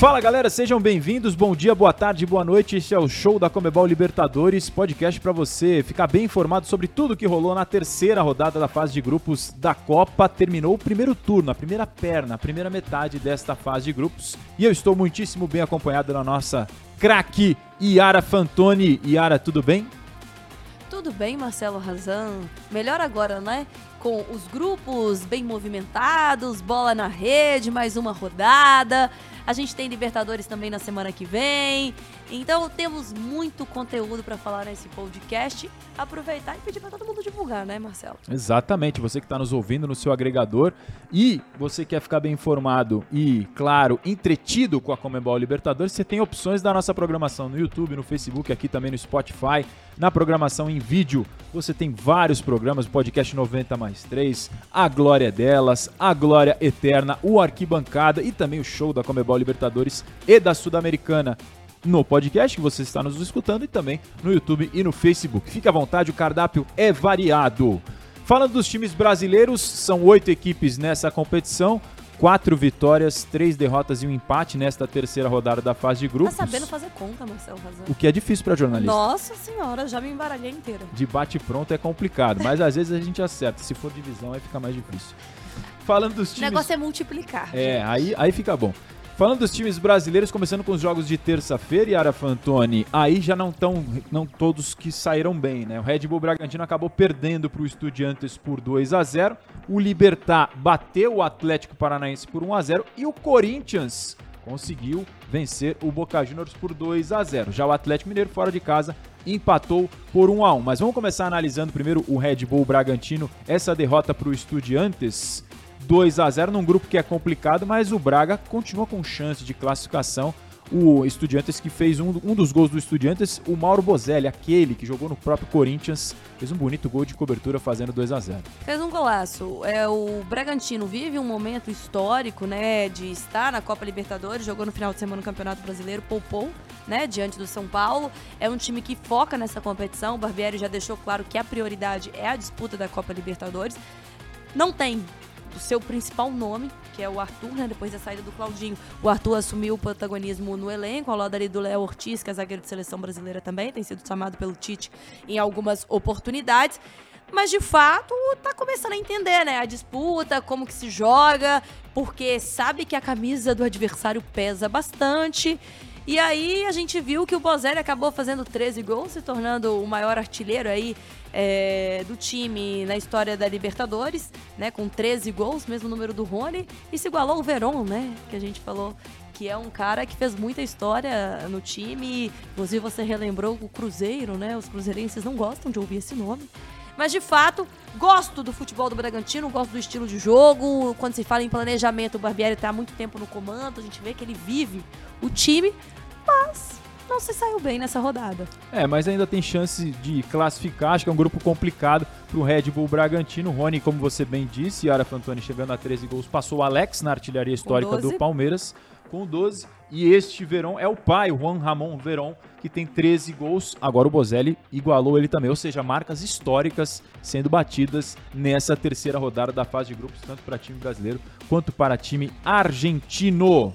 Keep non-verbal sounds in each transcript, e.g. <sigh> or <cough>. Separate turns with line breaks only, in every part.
Fala galera, sejam bem-vindos. Bom dia, boa tarde, boa noite. Este é o show da Comebol Libertadores, podcast para você ficar bem informado sobre tudo que rolou na terceira rodada da fase de grupos da Copa. Terminou o primeiro turno, a primeira perna, a primeira metade desta fase de grupos. E eu estou muitíssimo bem acompanhado da nossa craque Yara Fantoni. Yara, tudo bem?
Tudo bem, Marcelo Razan. Melhor agora, né? Com os grupos bem movimentados, bola na rede, mais uma rodada. A gente tem Libertadores também na semana que vem. Então temos muito conteúdo para falar nesse podcast. Aproveitar e pedir para todo mundo divulgar, né, Marcelo?
Exatamente. Você que está nos ouvindo no seu agregador e você quer ficar bem informado e, claro, entretido com a Comebol Libertadores, você tem opções da nossa programação no YouTube, no Facebook, aqui também no Spotify, na programação em vídeo. Você tem vários programas, podcast 90 mais 3, a Glória delas, a Glória Eterna, o Arquibancada e também o show da Comebol Libertadores e da Sul-Americana no podcast que você está nos escutando e também no YouTube e no Facebook. Fique à vontade, o cardápio é variado. Falando dos times brasileiros, são oito equipes nessa competição. Quatro vitórias, três derrotas e um empate nesta terceira rodada da fase de grupos.
Tá sabendo fazer conta, Marcelo Razão.
O que é difícil para jornalista.
Nossa senhora, já me embaralhei inteira.
De bate pronto é complicado, mas às vezes a gente acerta. Se for divisão, aí fica mais difícil. Falando dos times.
O negócio é multiplicar.
É, aí, aí fica bom. Falando dos times brasileiros, começando com os jogos de terça-feira, Yara Fantoni, aí já não estão não todos que saíram bem, né? O Red Bull Bragantino acabou perdendo para o Estudiantes por 2 a 0 o Libertar bateu o Atlético Paranaense por 1 a 0 e o Corinthians conseguiu vencer o Boca Juniors por 2 a 0 Já o Atlético Mineiro, fora de casa, empatou por 1 a 1 Mas vamos começar analisando primeiro o Red Bull Bragantino, essa derrota para o Estudiantes 2 a 0 num grupo que é complicado, mas o Braga continua com chance de classificação. O Estudiantes que fez um, um dos gols do Estudiantes, o Mauro Bozelli, aquele que jogou no próprio Corinthians, fez um bonito gol de cobertura fazendo 2 a 0
Fez um golaço. É, o Bragantino vive um momento histórico, né, de estar na Copa Libertadores, jogou no final de semana no Campeonato Brasileiro, poupou, né, diante do São Paulo. É um time que foca nessa competição. O Barbieri já deixou claro que a prioridade é a disputa da Copa Libertadores. Não tem do seu principal nome, que é o Arthur, né? Depois da saída do Claudinho. O Arthur assumiu o protagonismo no elenco, ao lado ali do Léo Ortiz, que é zagueiro de seleção brasileira também, tem sido chamado pelo Tite em algumas oportunidades. Mas de fato tá começando a entender, né? A disputa, como que se joga, porque sabe que a camisa do adversário pesa bastante. E aí a gente viu que o Bozelli acabou fazendo 13 gols, se tornando o maior artilheiro aí é, do time na história da Libertadores, né? Com 13 gols, mesmo número do Rony, e se igualou o Verón, né? Que a gente falou que é um cara que fez muita história no time. Inclusive você relembrou o Cruzeiro, né? Os cruzeirenses não gostam de ouvir esse nome. Mas de fato, gosto do futebol do Bragantino, gosto do estilo de jogo. Quando se fala em planejamento, o Barbieri está há muito tempo no comando, a gente vê que ele vive o time, mas não se saiu bem nessa rodada.
É, mas ainda tem chance de classificar. Acho que é um grupo complicado para o Red Bull Bragantino. Rony, como você bem disse, Yara Fantoni chegando a 13 gols, passou o Alex na artilharia histórica do Palmeiras com 12. E este Verón é o pai, o Juan Ramon Verón, que tem 13 gols. Agora o Bozelli igualou ele também, ou seja, marcas históricas sendo batidas nessa terceira rodada da fase de grupos, tanto para time brasileiro quanto para time argentino.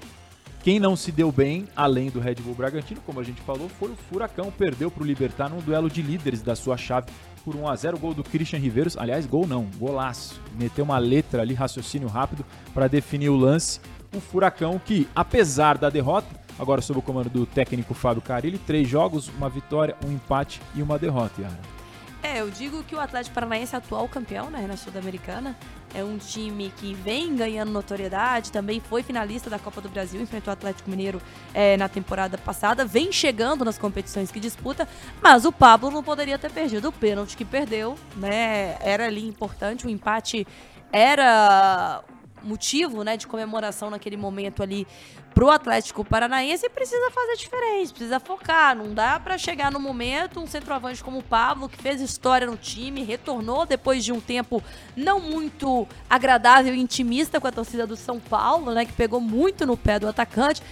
Quem não se deu bem, além do Red Bull Bragantino, como a gente falou, foi o Furacão. Perdeu para o Libertar num duelo de líderes da sua chave por 1 a 0 Gol do Christian Riveiros. Aliás, gol não, golaço. Meteu uma letra ali, raciocínio rápido, para definir o lance. O Furacão que, apesar da derrota, agora sob o comando do técnico Fábio Carilli, três jogos, uma vitória, um empate e uma derrota, Yara.
É, eu digo que o Atlético Paranaense atual campeão né, na Sul-Americana. É um time que vem ganhando notoriedade, também foi finalista da Copa do Brasil, enfrentou o Atlético Mineiro é, na temporada passada, vem chegando nas competições que disputa, mas o Pablo não poderia ter perdido o pênalti que perdeu, né? Era ali importante, o empate era motivo, né, de comemoração naquele momento ali pro Atlético Paranaense, precisa fazer diferente, precisa focar. Não dá para chegar no momento um centroavante como o Pablo, que fez história no time, retornou depois de um tempo não muito agradável e intimista com a torcida do São Paulo, né, que pegou muito no pé do atacante.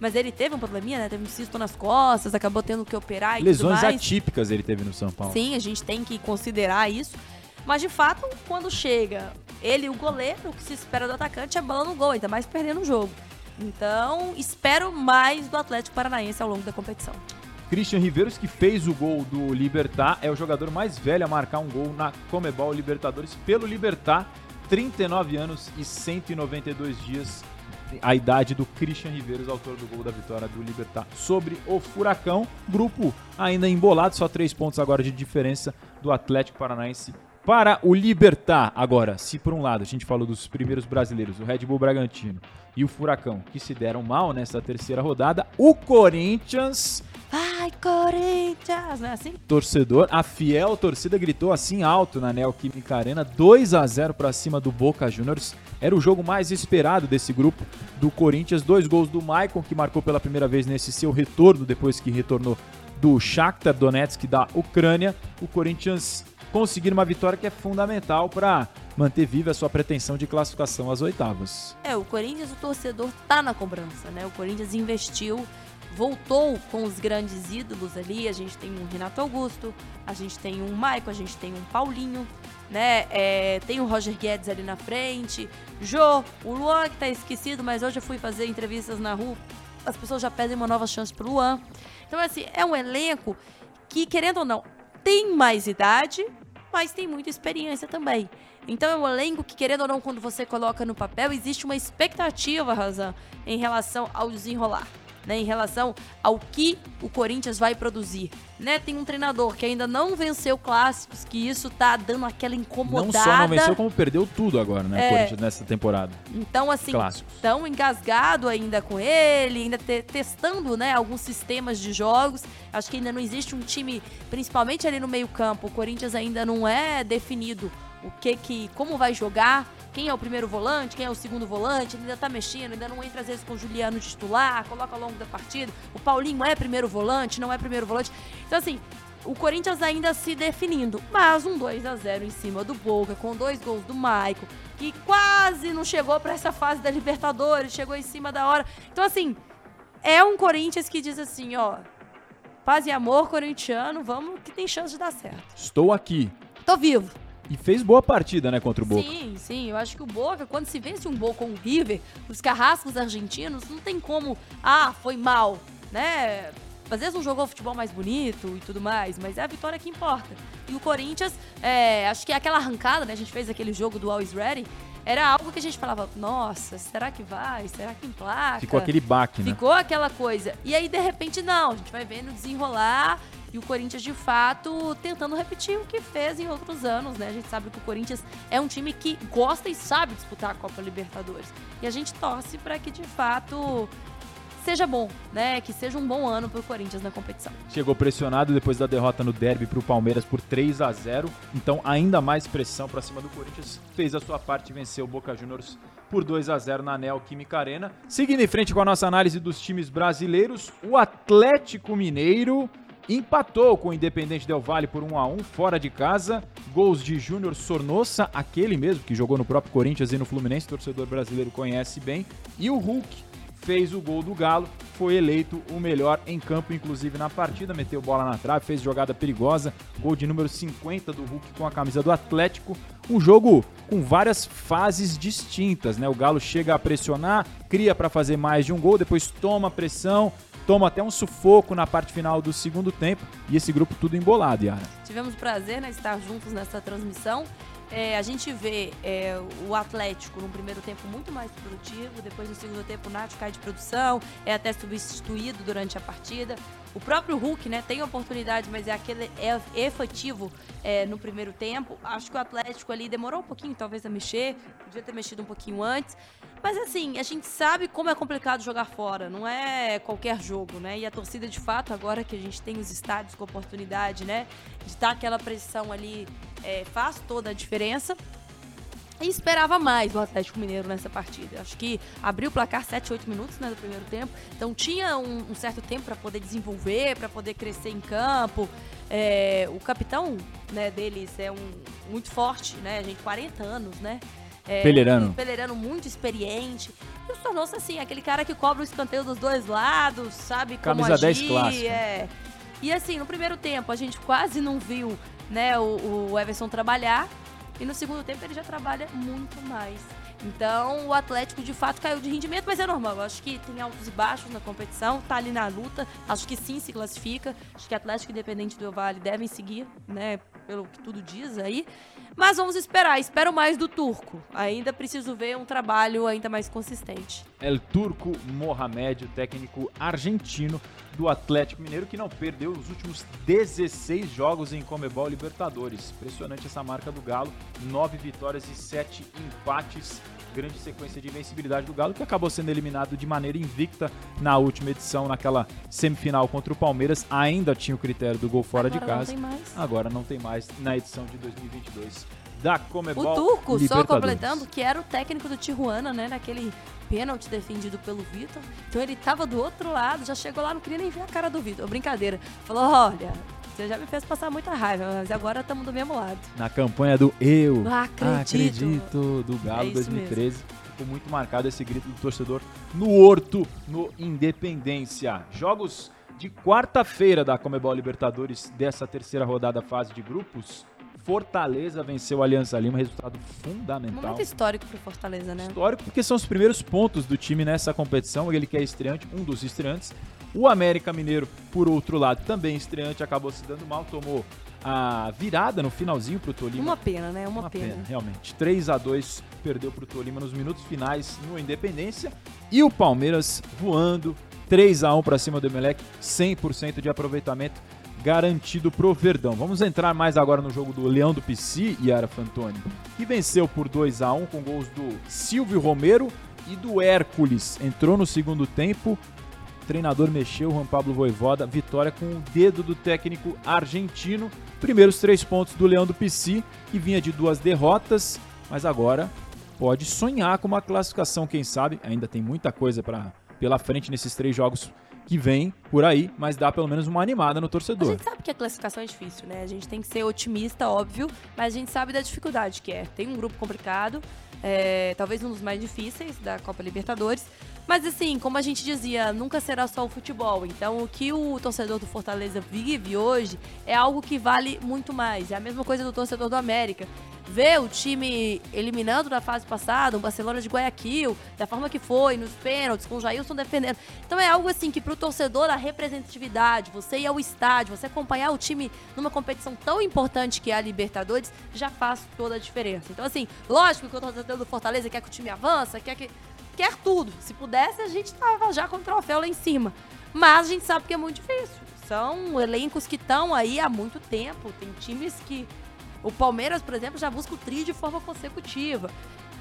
Mas ele teve um probleminha, né? Teve um cisto nas costas, acabou tendo que operar e
Lesões atípicas ele teve no São Paulo.
Sim, a gente tem que considerar isso. Mas de fato, quando chega ele e o goleiro, o que se espera do atacante é bola no gol, ainda mais perdendo o jogo. Então, espero mais do Atlético Paranaense ao longo da competição.
Christian Riveiros, que fez o gol do Libertar, é o jogador mais velho a marcar um gol na Comebol Libertadores pelo Libertar. 39 anos e 192 dias a idade do Christian Riveiros, autor do gol da vitória do Libertar sobre o Furacão. Grupo ainda embolado, só três pontos agora de diferença do Atlético Paranaense para o Libertar. Agora, se por um lado a gente falou dos primeiros brasileiros, o Red Bull Bragantino e o Furacão, que se deram mal nessa terceira rodada, o Corinthians
Vai, Corinthians! Não é assim?
torcedor, a fiel torcida gritou assim alto na Neoquímica Arena, 2 a 0 para cima do Boca Juniors. Era o jogo mais esperado desse grupo do Corinthians. Dois gols do Maicon, que marcou pela primeira vez nesse seu retorno, depois que retornou do Shakhtar Donetsk da Ucrânia. O Corinthians conseguir uma vitória que é fundamental para manter viva a sua pretensão de classificação às oitavas.
É, o Corinthians, o torcedor tá na cobrança, né? O Corinthians investiu, voltou com os grandes ídolos ali. A gente tem um Renato Augusto, a gente tem um Maicon, a gente tem um Paulinho, né? É, tem o Roger Guedes ali na frente, Jô, o Luan que tá esquecido, mas hoje eu fui fazer entrevistas na rua, as pessoas já pedem uma nova chance pro Luan. Então, assim, é um elenco que, querendo ou não, tem mais idade, mas tem muita experiência também. Então é um elenco que, querendo ou não, quando você coloca no papel, existe uma expectativa, Razan, em relação ao desenrolar. Né, em relação ao que o Corinthians vai produzir. Né? Tem um treinador que ainda não venceu clássicos, que isso tá dando aquela incomodada.
Não só não venceu, como perdeu tudo agora, né,
É.
Corinthians, nessa temporada.
Então, assim,
Clássicos.
tão engasgado ainda com ele, ainda te- testando, né, alguns sistemas de jogos. Acho que ainda não existe um time, principalmente ali no meio-campo. O Corinthians ainda não é definido o que que, como vai jogar, quem é o primeiro volante, quem é o segundo volante, ele ainda tá mexendo, ainda não entra às vezes com o Juliano titular, coloca ao longo da partida. O Paulinho é primeiro volante, não é primeiro volante. Então, assim, o Corinthians ainda se definindo, mas um 2 a 0 em cima do Boca, com dois gols do Maico, que quase não chegou pra essa fase da Libertadores, chegou em cima da hora. Então, assim, é um Corinthians que diz assim, ó, paz e amor corintiano, vamos que tem chance de dar certo.
Estou aqui.
Tô vivo.
E fez boa partida, né, contra o Boca.
Sim, sim, eu acho que o Boca, quando se vence um gol com o River, os carrascos argentinos, não tem como, ah, foi mal, né? Às vezes não jogou futebol mais bonito e tudo mais, mas é a vitória que importa. E o Corinthians, é, acho que aquela arrancada, né? A gente fez aquele jogo do Always Ready, era algo que a gente falava, nossa, será que vai? Será que emplaca?
Ficou aquele baque, né?
Ficou aquela coisa. E aí, de repente, não. A gente vai vendo desenrolar e o Corinthians, de fato, tentando repetir o que fez em outros anos, né? A gente sabe que o Corinthians é um time que gosta e sabe disputar a Copa Libertadores. E a gente torce para que, de fato, seja bom, né? Que seja um bom ano pro Corinthians na competição.
Chegou pressionado depois da derrota no derby para o Palmeiras por 3 a 0 Então, ainda mais pressão para cima do Corinthians. Fez a sua parte e venceu o Boca Juniors por 2 a 0 na Neoquímica Arena. Seguindo em frente com a nossa análise dos times brasileiros, o Atlético Mineiro empatou com o Independente Del Valle por 1 a 1 fora de casa. Gols de Júnior Sornossa, aquele mesmo que jogou no próprio Corinthians e no Fluminense, torcedor brasileiro conhece bem. E o Hulk fez o gol do Galo, foi eleito o melhor em campo, inclusive na partida, meteu bola na trave, fez jogada perigosa, gol de número 50 do Hulk com a camisa do Atlético. Um jogo com várias fases distintas, né? O Galo chega a pressionar, cria para fazer mais de um gol, depois toma pressão, toma até um sufoco na parte final do segundo tempo e esse grupo tudo embolado, Yara.
Tivemos prazer né, estar juntos nessa transmissão. É, a gente vê é, o Atlético no primeiro tempo muito mais produtivo, depois no segundo tempo o Nath cai de produção, é até substituído durante a partida. O próprio Hulk né, tem oportunidade, mas é aquele é efetivo é, no primeiro tempo. Acho que o Atlético ali demorou um pouquinho, talvez, a mexer, podia ter mexido um pouquinho antes. Mas assim, a gente sabe como é complicado jogar fora, não é qualquer jogo, né? E a torcida, de fato, agora que a gente tem os estádios com oportunidade, né? De estar aquela pressão ali, é, faz toda a diferença. E esperava mais do Atlético Mineiro nessa partida. Acho que abriu o placar 7, 8 minutos né, no primeiro tempo. Então tinha um, um certo tempo para poder desenvolver, para poder crescer em campo. É, o capitão né, deles é um muito forte, né? A gente 40 anos, né?
É, Pelerano.
Um Pelerano muito experiente. E tornou-se assim, aquele cara que cobra o escanteio dos dois lados, sabe
Camisa
como
agir. 10 clássico.
É. E assim, no primeiro tempo a gente quase não viu né, o, o Everson trabalhar. E no segundo tempo ele já trabalha muito mais. Então o Atlético de fato caiu de rendimento, mas é normal. Eu acho que tem altos e baixos na competição, tá ali na luta. Acho que sim se classifica. Acho que Atlético Independente do Vale devem seguir, né? Pelo que tudo diz aí. Mas vamos esperar, espero mais do turco. Ainda preciso ver um trabalho ainda mais consistente.
El Turco Mohamed, o técnico argentino do Atlético Mineiro, que não perdeu os últimos 16 jogos em Comebol Libertadores. Impressionante essa marca do Galo, 9 vitórias e 7 empates grande sequência de invencibilidade do Galo, que acabou sendo eliminado de maneira invicta na última edição, naquela semifinal contra o Palmeiras. Ainda tinha o critério do gol fora
Agora
de casa.
Não tem mais.
Agora não tem mais na edição de 2022 da Comebol.
O Turco, só completando, que era o técnico do Tijuana, né, naquele pênalti defendido pelo Vitor. Então ele tava do outro lado, já chegou lá, não queria nem ver a cara do Vitor. Brincadeira. Falou: olha, você já me fez passar muita raiva, mas agora estamos do mesmo lado.
Na campanha do Eu
acredito,
acredito do Galo é 2013. Mesmo. Ficou muito marcado esse grito do torcedor no Horto, no Independência. Jogos de quarta-feira da Comebol Libertadores dessa terceira rodada fase de grupos. Fortaleza venceu a Aliança Lima, resultado fundamental.
Momento histórico para Fortaleza, né?
Histórico porque são os primeiros pontos do time nessa competição. Ele que é estreante, um dos estreantes. O América Mineiro, por outro lado, também estreante, acabou se dando mal, tomou a virada no finalzinho pro Tolima.
Uma pena, né? Uma,
Uma
pena.
pena. Realmente. 3 a 2 perdeu pro Tolima nos minutos finais no Independência. E o Palmeiras voando 3 a 1 para cima do Emelec, 100% de aproveitamento garantido pro Verdão. Vamos entrar mais agora no jogo do Leão do Pici e Ara Fantoni, que venceu por 2 a 1 com gols do Silvio Romero e do Hércules. Entrou no segundo tempo, o treinador mexeu, Juan Pablo Voivoda, vitória com o dedo do técnico argentino. Primeiros três pontos do Leão do Pici, que vinha de duas derrotas, mas agora pode sonhar com uma classificação, quem sabe. Ainda tem muita coisa para pela frente nesses três jogos que vem por aí, mas dá pelo menos uma animada no torcedor.
A gente sabe que a classificação é difícil, né? A gente tem que ser otimista, óbvio, mas a gente sabe da dificuldade que é. Tem um grupo complicado, é, talvez um dos mais difíceis da Copa Libertadores, mas assim, como a gente dizia, nunca será só o futebol. Então, o que o torcedor do Fortaleza vive hoje é algo que vale muito mais. É a mesma coisa do torcedor do América. Ver o time eliminando na fase passada, o Barcelona de Guayaquil, da forma que foi, nos pênaltis, com o Jailson defendendo. Então é algo assim que pro torcedor a representatividade, você ir ao estádio, você acompanhar o time numa competição tão importante que é a Libertadores, já faz toda a diferença. Então assim, lógico que o torcedor do Fortaleza quer que o time avança, quer que quer tudo. Se pudesse, a gente tava já com o troféu lá em cima. Mas a gente sabe que é muito difícil. São elencos que estão aí há muito tempo. Tem times que. O Palmeiras, por exemplo, já busca o tri de forma consecutiva.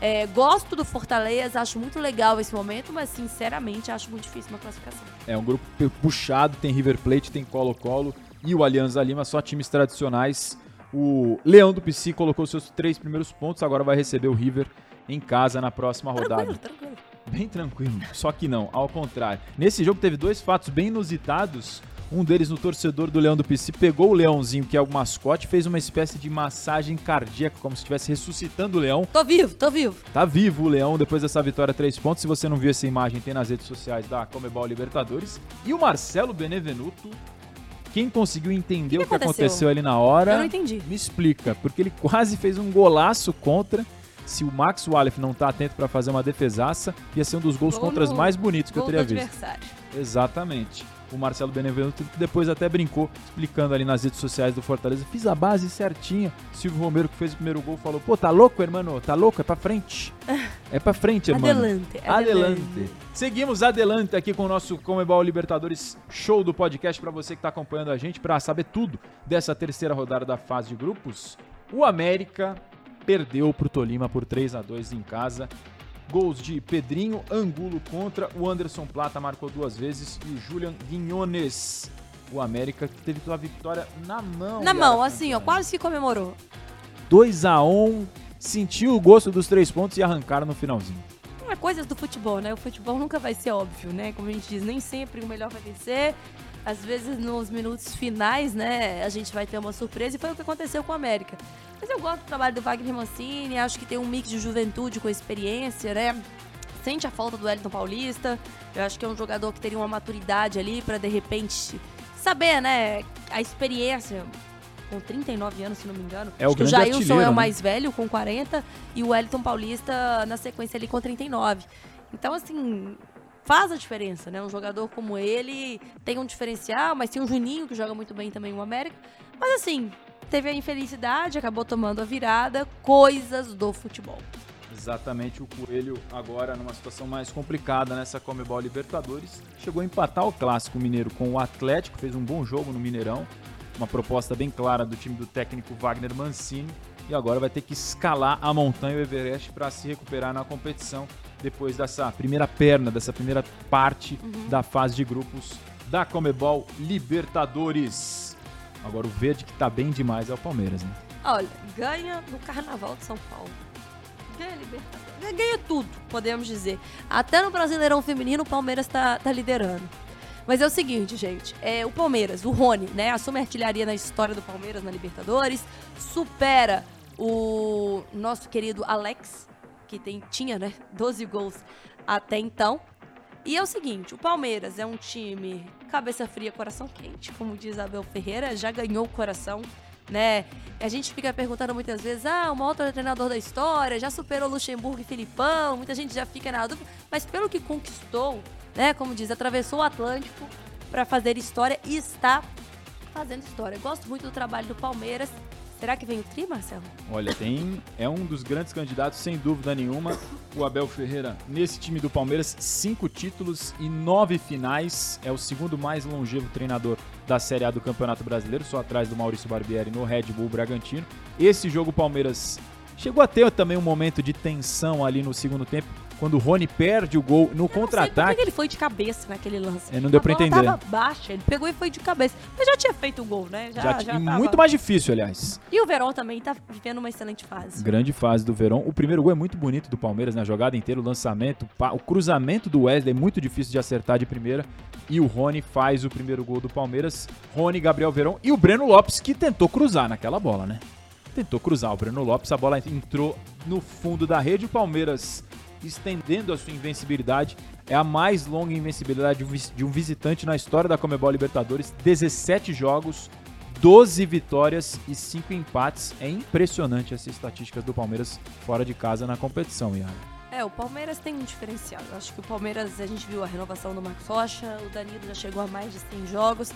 É, gosto do Fortaleza, acho muito legal esse momento, mas sinceramente acho muito difícil uma classificação.
É um grupo puxado, tem River Plate, tem Colo-Colo e o Alianza Lima, só times tradicionais. O Leão do Psi colocou seus três primeiros pontos, agora vai receber o River em casa na próxima rodada.
Tranquilo, tranquilo.
Bem tranquilo, só que não, ao contrário. Nesse jogo teve dois fatos bem inusitados. Um deles no torcedor do Leão do PC pegou o leãozinho, que é o mascote, fez uma espécie de massagem cardíaca, como se estivesse ressuscitando o leão.
Tô vivo, tô vivo.
Tá vivo o leão depois dessa vitória, três pontos. Se você não viu essa imagem, tem nas redes sociais da Comebol Libertadores. E o Marcelo Benevenuto, quem conseguiu entender o que
aconteceu?
aconteceu ali na hora,
Eu não entendi.
me explica, porque ele quase fez um golaço contra. Se o Max Wallef não tá atento para fazer uma defesaça, ia ser um dos gols
Gol
contras
no-
mais bonitos que eu teria visto.
adversário.
Exatamente. O Marcelo Benevenuto depois até brincou, explicando ali nas redes sociais do Fortaleza. Fiz a base certinha. Silvio Romero, que fez o primeiro gol, falou: Pô, tá louco, hermano? Tá louco? É pra frente. É pra frente, hermano.
Adelante, adelante.
Adelante. Seguimos adelante aqui com o nosso Comebol Libertadores show do podcast para você que está acompanhando a gente para saber tudo dessa terceira rodada da fase de grupos. O América perdeu pro Tolima por 3 a 2 em casa. Gols de Pedrinho, Angulo contra, o Anderson Plata marcou duas vezes e o Julian Guignones. O América que teve sua vitória na mão.
Na mão, assim, ó, quase que comemorou.
2 a 1 sentiu o gosto dos três pontos e arrancaram no finalzinho.
É coisas do futebol, né? O futebol <laughs> nunca vai ser óbvio, né? Como a gente diz, nem sempre o melhor vai vencer. Às vezes, nos minutos finais, né, a gente vai ter uma surpresa e foi o que aconteceu com o América. Mas eu gosto do trabalho do Wagner Mancini, acho que tem um mix de juventude com experiência, né? Sente a falta do Wellington Paulista. Eu acho que é um jogador que teria uma maturidade ali para de repente saber, né, a experiência com 39 anos, se não me engano.
É o
que o Jailson é o
né?
mais velho, com 40, e o Wellington Paulista na sequência ali com 39. Então, assim, faz a diferença, né? Um jogador como ele tem um diferencial, mas tem o Juninho, que joga muito bem também o América. Mas, assim, teve a infelicidade, acabou tomando a virada, coisas do futebol.
Exatamente, o Coelho agora numa situação mais complicada nessa Comebol Libertadores. Chegou a empatar o Clássico Mineiro com o Atlético, fez um bom jogo no Mineirão. Uma proposta bem clara do time do técnico Wagner Mancini. E agora vai ter que escalar a montanha o Everest para se recuperar na competição depois dessa primeira perna, dessa primeira parte da fase de grupos da Comebol Libertadores. Agora o verde que tá bem demais é o Palmeiras, né?
Olha, ganha no Carnaval de São Paulo. Ganha Libertadores. Ganha tudo, podemos dizer. Até no Brasileirão Feminino o Palmeiras tá, tá liderando. Mas é o seguinte, gente. É, o Palmeiras, o Rony, né? Assume a artilharia na história do Palmeiras na Libertadores. Supera o nosso querido Alex, que tem, tinha, né? 12 gols até então. E é o seguinte, o Palmeiras é um time cabeça fria, coração quente, como diz Abel Ferreira, já ganhou o coração, né? A gente fica perguntando muitas vezes, ah, o maior treinador da história, já superou Luxemburgo e Filipão, muita gente já fica na dúvida, mas pelo que conquistou, né, como diz, atravessou o Atlântico para fazer história e está fazendo história. Gosto muito do trabalho do Palmeiras. Será que vem o tri, Marcelo?
Olha, tem é um dos grandes candidatos, sem dúvida nenhuma. O Abel Ferreira, nesse time do Palmeiras, cinco títulos e nove finais. É o segundo mais longevo treinador da Série A do Campeonato Brasileiro, só atrás do Maurício Barbieri no Red Bull Bragantino. Esse jogo, o Palmeiras chegou a ter também um momento de tensão ali no segundo tempo, quando o Rony perde o gol no contra-ataque.
que ele foi de cabeça naquele lance.
É, não deu
A
pra
bola
entender.
tava baixa, ele pegou e foi de cabeça. Mas já tinha feito o gol, né? Já,
Já,
já,
tinha-
tava.
muito mais difícil, aliás.
E o Verón também tá vivendo uma excelente fase.
Grande fase do Verón. O primeiro gol é muito bonito do Palmeiras, na jogada inteira, o lançamento, o cruzamento do Wesley é muito difícil de acertar de primeira. E o Rony faz o primeiro gol do Palmeiras. Rony, Gabriel Verón e o Breno Lopes, que tentou cruzar naquela bola, né? Tentou cruzar o Breno Lopes, a bola entrou no fundo da rede. O Palmeiras estendendo a sua invencibilidade. É a mais longa invencibilidade de um visitante na história da Comebol Libertadores. 17 jogos, 12 vitórias e 5 empates. É impressionante essas estatísticas do Palmeiras fora de casa na competição, Iara.
É, o Palmeiras tem um diferencial. Eu acho que o Palmeiras, a gente viu a renovação do Marcos Rocha, o Danilo já chegou a mais de 100 jogos.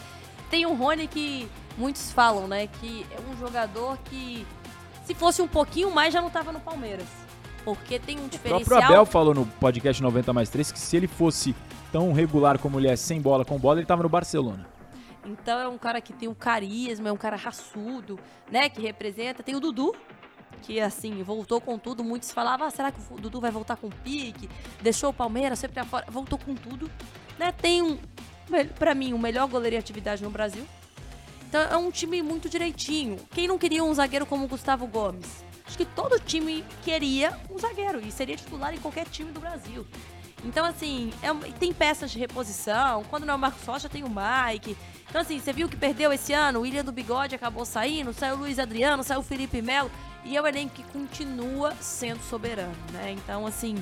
Tem o Rony que muitos falam, né, que é um jogador que se fosse um pouquinho mais já não tava no Palmeiras. Porque tem um
O
diferencial.
próprio Abel falou no podcast 90 mais 3 que se ele fosse tão regular como ele é sem bola com bola, ele estava no Barcelona.
Então é um cara que tem um carisma, é um cara raçudo, né? Que representa. Tem o Dudu, que assim, voltou com tudo. Muitos falavam, ah, será que o Dudu vai voltar com pique? Deixou o Palmeiras sempre afora. Voltou com tudo. Né? Tem um, pra mim, o melhor goleiro em atividade no Brasil. Então é um time muito direitinho. Quem não queria um zagueiro como o Gustavo Gomes? Acho que todo time queria um zagueiro e seria titular em qualquer time do Brasil. Então, assim, é tem peças de reposição. Quando não é o Marcos Rocha, tem o Mike. Então, assim, você viu que perdeu esse ano? O William do Bigode acabou saindo, saiu o Luiz Adriano, saiu o Felipe Melo. E é um elenco que continua sendo soberano, né? Então, assim,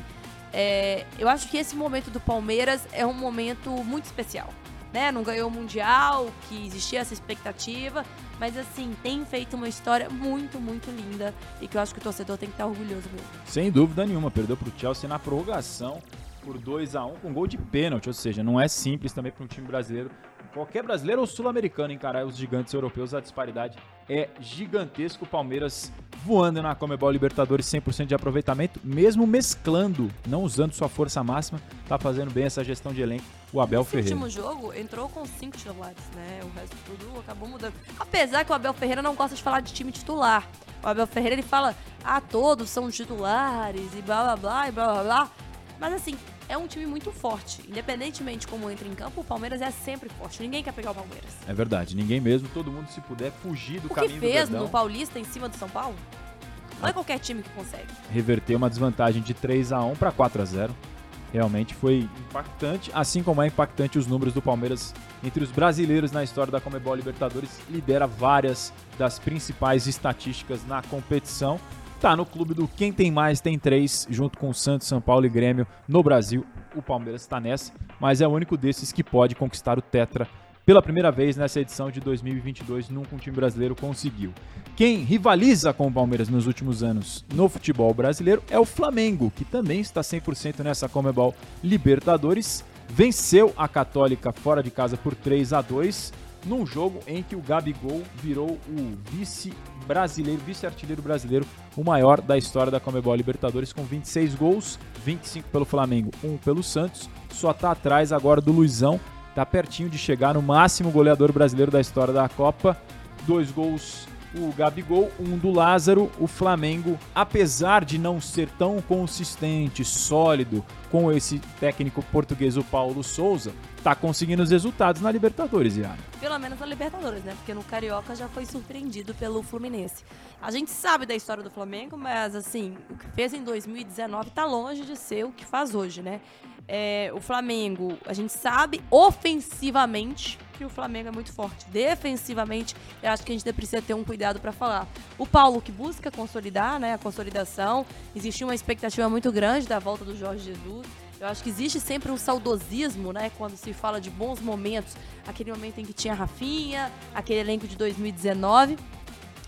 é, eu acho que esse momento do Palmeiras é um momento muito especial. Né? Não ganhou o Mundial, que existia essa expectativa, mas assim, tem feito uma história muito, muito linda e que eu acho que o torcedor tem que estar orgulhoso mesmo.
Sem dúvida nenhuma, perdeu para o Chelsea na prorrogação por 2 a 1 com gol de pênalti, ou seja, não é simples também para um time brasileiro, qualquer brasileiro ou sul-americano encarar os gigantes europeus, a disparidade é gigantesca. O Palmeiras voando na Comebol Libertadores 100% de aproveitamento, mesmo mesclando, não usando sua força máxima, tá fazendo bem essa gestão de elenco, o Abel
Esse
Ferreira.
último jogo entrou com cinco titulares, né? O resto tudo acabou mudando. Apesar que o Abel Ferreira não gosta de falar de time titular. O Abel Ferreira ele fala, ah, todos são titulares e blá blá blá e blá blá blá. Mas assim, é um time muito forte. Independentemente de como entra em campo, o Palmeiras é sempre forte. Ninguém quer pegar o Palmeiras.
É verdade, ninguém mesmo, todo mundo se puder fugir do
O que
caminho do
fez
Verdão.
no Paulista em cima do São Paulo? Não é qualquer time que consegue.
Reverter uma desvantagem de 3 a 1 para 4 a 0 realmente foi impactante, assim como é impactante os números do Palmeiras entre os brasileiros na história da Comebol Libertadores, lidera várias das principais estatísticas na competição. Tá no clube do quem tem mais tem três, junto com o Santos, São Paulo e Grêmio no Brasil. O Palmeiras está nessa, mas é o único desses que pode conquistar o Tetra pela primeira vez nessa edição de 2022, nunca um time brasileiro conseguiu. Quem rivaliza com o Palmeiras nos últimos anos no futebol brasileiro é o Flamengo, que também está 100% nessa Comebol Libertadores. Venceu a Católica fora de casa por 3 a 2 num jogo em que o Gabigol virou o vice brasileiro, vice-artilheiro brasileiro, o maior da história da Comebol Libertadores, com 26 gols, 25 pelo Flamengo, 1 pelo Santos. Só está atrás agora do Luizão, Tá pertinho de chegar no máximo goleador brasileiro da história da Copa. Dois gols o Gabigol, um do Lázaro. O Flamengo, apesar de não ser tão consistente, sólido com esse técnico português, o Paulo Souza, tá conseguindo os resultados na Libertadores, Iara.
Pelo menos na Libertadores, né? Porque no Carioca já foi surpreendido pelo Fluminense. A gente sabe da história do Flamengo, mas assim, o que fez em 2019 tá longe de ser o que faz hoje, né? É, o Flamengo, a gente sabe ofensivamente que o Flamengo é muito forte. Defensivamente, eu acho que a gente precisa ter um cuidado para falar. O Paulo que busca consolidar, né, a consolidação. Existia uma expectativa muito grande da volta do Jorge Jesus. Eu acho que existe sempre um saudosismo, né, quando se fala de bons momentos. Aquele momento em que tinha Rafinha, aquele elenco de 2019.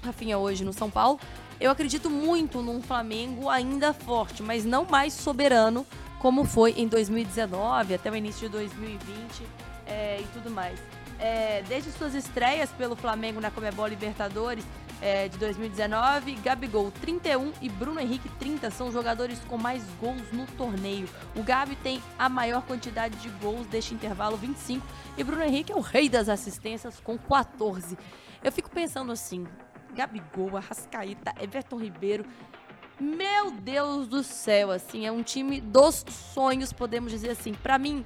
Rafinha hoje no São Paulo. Eu acredito muito num Flamengo ainda forte, mas não mais soberano como foi em 2019 até o início de 2020 é, e tudo mais. É, desde suas estreias pelo Flamengo na Comebol Libertadores é, de 2019, Gabigol 31 e Bruno Henrique 30 são jogadores com mais gols no torneio. O Gabi tem a maior quantidade de gols deste intervalo, 25, e Bruno Henrique é o rei das assistências com 14. Eu fico pensando assim, Gabigol, Arrascaíta, Everton Ribeiro, meu Deus do céu, assim, é um time dos sonhos, podemos dizer assim. Para mim,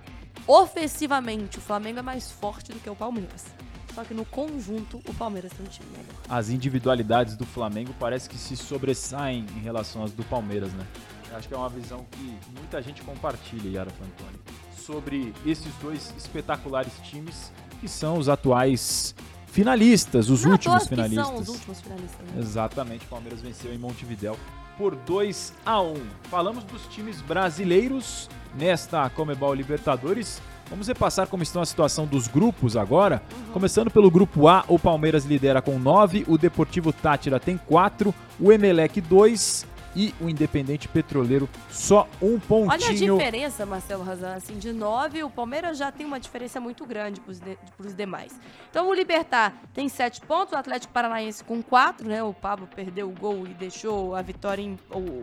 ofensivamente, o Flamengo é mais forte do que o Palmeiras. Só que no conjunto, o Palmeiras tem um time melhor.
As individualidades do Flamengo parece que se sobressaem em relação às do Palmeiras, né? Eu acho que é uma visão que muita gente compartilha, Yara Fantoni, sobre esses dois espetaculares times que são os atuais finalistas, os
Não,
últimos finalistas.
são os últimos finalistas. Né?
Exatamente, o Palmeiras venceu em Montevidéu por 2 a 1. Falamos dos times brasileiros nesta Comebol Libertadores. Vamos repassar como estão a situação dos grupos agora. Uhum. Começando pelo grupo A, o Palmeiras lidera com 9, o Deportivo Tátira tem 4, o Emelec 2, e o Independente Petroleiro só um pontinho. Olha a
diferença, Marcelo Razan, assim, de nove, o Palmeiras já tem uma diferença muito grande para os de, demais. Então o Libertar tem sete pontos, o Atlético Paranaense com quatro, né? O Pablo perdeu o gol e deixou a vitória, em, o,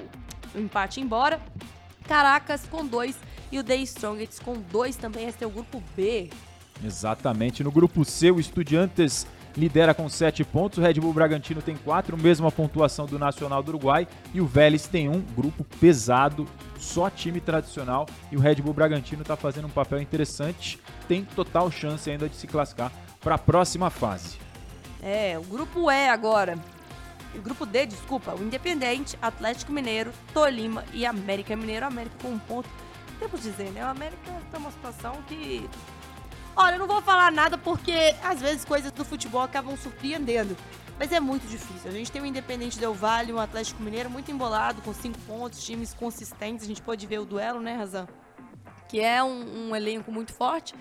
o empate embora. Caracas com dois e o The Strongest com dois também. Esse é o grupo B.
Exatamente. No grupo C, o Estudiantes lidera com 7 pontos, o Red Bull Bragantino tem 4, mesma pontuação do Nacional do Uruguai, e o Vélez tem um grupo pesado, só time tradicional, e o Red Bull Bragantino está fazendo um papel interessante, tem total chance ainda de se classificar para a próxima fase.
É, o grupo E agora. O grupo D, desculpa, o Independente, Atlético Mineiro, Tolima e América Mineiro. América com um ponto. Temos dizer, né? O América está numa situação que Olha, eu não vou falar nada porque às vezes coisas do futebol acabam surpreendendo. Mas é muito difícil. A gente tem o Independente Del Vale, um Atlético Mineiro muito embolado, com cinco pontos, times consistentes. A gente pode ver o duelo, né, Razão? Que é um, um elenco muito forte.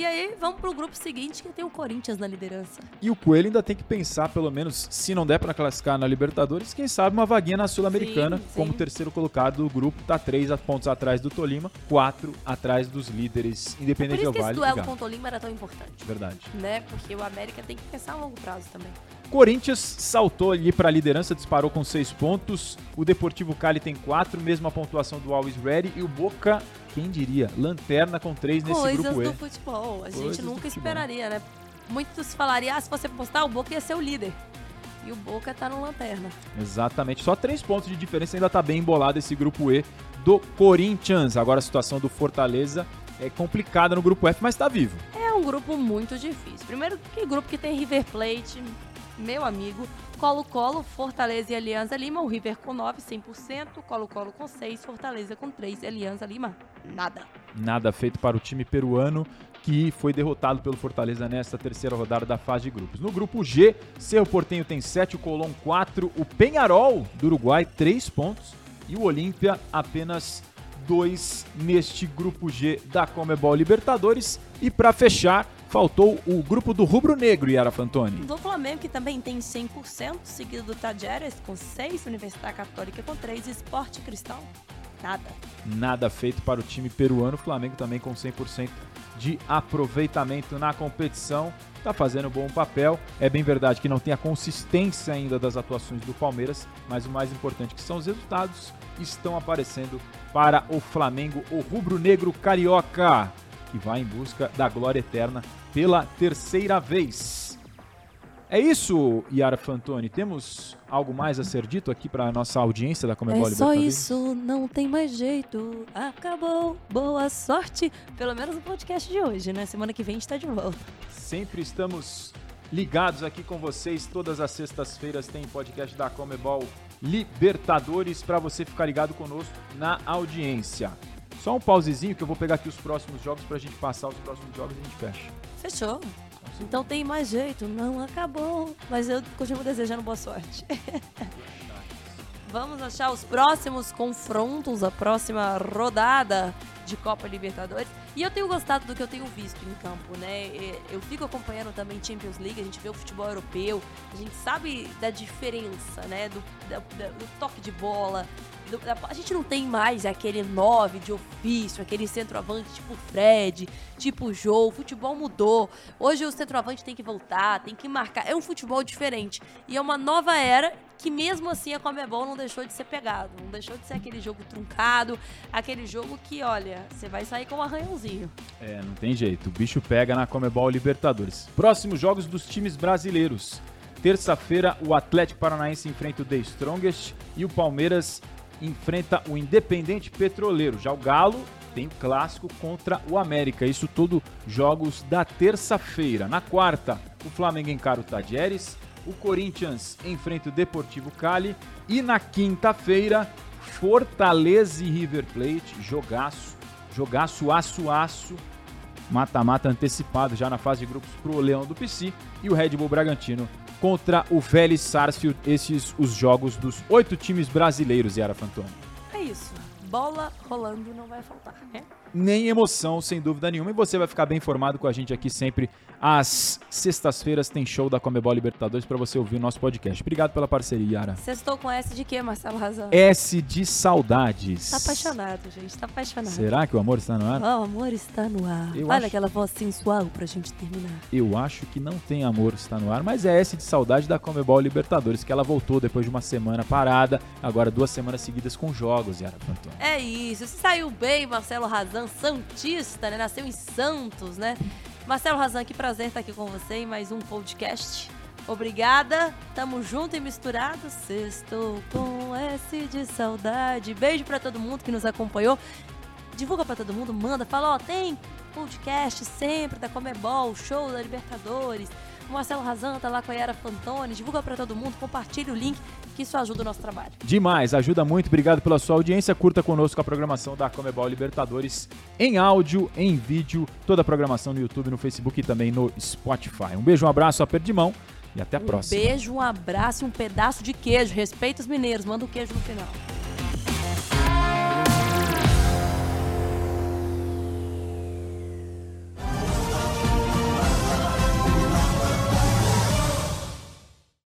E aí, vamos pro grupo seguinte, que tem o Corinthians na liderança.
E o Coelho ainda tem que pensar, pelo menos, se não der para classificar na Libertadores, quem sabe uma vaguinha na Sul-Americana, como terceiro colocado do grupo, tá três pontos atrás do Tolima, quatro atrás dos líderes Independente
Del
Vale. Por
isso que esse duelo com o Tolima era tão importante.
Verdade.
Né? Porque o América tem que pensar a longo prazo também.
Corinthians saltou ali para a liderança, disparou com seis pontos. O Deportivo Cali tem quatro, mesma pontuação do Always Ready. E o Boca, quem diria, lanterna com três nesse
Coisas
grupo
E. Coisas do futebol. A
gente
nunca esperaria, né? Muitos falariam, ah, se você postar, o Boca ia ser o líder. E o Boca tá no lanterna.
Exatamente. Só três pontos de diferença, ainda tá bem embolado esse grupo E do Corinthians. Agora a situação do Fortaleza é complicada no grupo F, mas tá vivo.
É um grupo muito difícil. Primeiro que grupo que tem River Plate, meu amigo. Colo-Colo, Fortaleza e Alianza Lima. O River com 9, 100%. Colo-Colo com 6, Fortaleza com 3. Alianza Lima, nada.
Nada feito para o time peruano que foi derrotado pelo Fortaleza nesta terceira rodada da fase de grupos. No grupo G, Cerro Portenho tem 7, o Colón 4, o Penharol do Uruguai 3 pontos e o Olímpia apenas 2 neste grupo G da Comebol Libertadores. E para fechar, faltou o grupo do Rubro Negro, Yara Fantoni.
Do Flamengo, que também tem 100%, seguido do Tajeres com 6, Universidade Católica com 3, Esporte Cristal, nada.
Nada feito para o time peruano, o Flamengo também com 100% de aproveitamento na competição. Está fazendo um bom papel. É bem verdade que não tem a consistência ainda das atuações do Palmeiras, mas o mais importante que são os resultados estão aparecendo para o Flamengo, o rubro-negro carioca, que vai em busca da glória eterna pela terceira vez. É isso, Yara Fantoni. Temos algo mais a ser dito aqui para a nossa audiência da Comebol
É só isso, não tem mais jeito. Acabou. Boa sorte. Pelo menos no podcast de hoje, né? Semana que vem a gente está de volta.
Sempre estamos ligados aqui com vocês. Todas as sextas-feiras tem podcast da Comebol Libertadores para você ficar ligado conosco na audiência. Só um pausezinho que eu vou pegar aqui os próximos jogos para a gente passar os próximos jogos e a gente fecha.
Fechou. Então tem mais jeito, não acabou. Mas eu continuo desejando boa sorte. <laughs> Vamos achar os próximos confrontos, a próxima rodada de Copa Libertadores. E eu tenho gostado do que eu tenho visto em campo, né? Eu fico acompanhando também Champions League, a gente vê o futebol europeu, a gente sabe da diferença, né? Do, do toque de bola. A gente não tem mais aquele 9 de ofício, aquele centroavante tipo Fred, tipo Jô. O futebol mudou. Hoje o centroavante tem que voltar, tem que marcar. É um futebol diferente. E é uma nova era que mesmo assim a Comebol não deixou de ser pegado, não deixou de ser aquele jogo truncado, aquele jogo que, olha, você vai sair com um arranhãozinho.
É, não tem jeito, o bicho pega na Comebol Libertadores. Próximos jogos dos times brasileiros. Terça-feira, o Atlético Paranaense enfrenta o The Strongest e o Palmeiras enfrenta o Independente Petroleiro. Já o Galo tem o clássico contra o América. Isso tudo jogos da terça-feira. Na quarta, o Flamengo encara o Tadieres o Corinthians enfrenta o Deportivo Cali e na quinta-feira Fortaleza e River Plate, jogaço, jogaço aço aço, mata-mata antecipado já na fase de grupos para o Leão do PC e o Red Bull Bragantino contra o Vélez Sarsfield, esses os jogos dos oito times brasileiros, Yara Fantoni.
É isso, bola rolando não vai faltar, né?
Nem emoção, sem dúvida nenhuma, e você vai ficar bem informado com a gente aqui sempre às sextas-feiras tem show da Comebol Libertadores para você ouvir o nosso podcast. Obrigado pela parceria, Yara.
Sextou com S de quê, Marcelo Razão?
S de saudades.
Tá apaixonado, gente. Tá apaixonado.
Será que o amor está no ar?
Oh, o amor está no ar. Eu Olha acho... aquela voz sensual pra gente terminar.
Eu acho que não tem amor está no ar, mas é S de saudade da Comebol Libertadores, que ela voltou depois de uma semana parada, agora duas semanas seguidas com jogos, Yara Fantoni.
É isso. Você saiu bem, Marcelo Razão, Santista, né? Nasceu em Santos, né? Marcelo Razan, que prazer estar aqui com você em mais um podcast. Obrigada, tamo junto e misturado. Estou com S de saudade. Beijo para todo mundo que nos acompanhou. Divulga para todo mundo, manda, fala, ó, tem podcast sempre da Comebol, show da Libertadores. O Marcelo Razan tá lá com a Yara Fantoni. Divulga para todo mundo, compartilha o link, que isso ajuda o nosso trabalho.
Demais, ajuda muito. Obrigado pela sua audiência. Curta conosco a programação da Comebol Libertadores em áudio, em vídeo, toda a programação no YouTube, no Facebook e também no Spotify. Um beijo, um abraço, aperto de mão e até a
um
próxima.
Um beijo, um abraço e um pedaço de queijo. Respeita os mineiros, manda o queijo no final.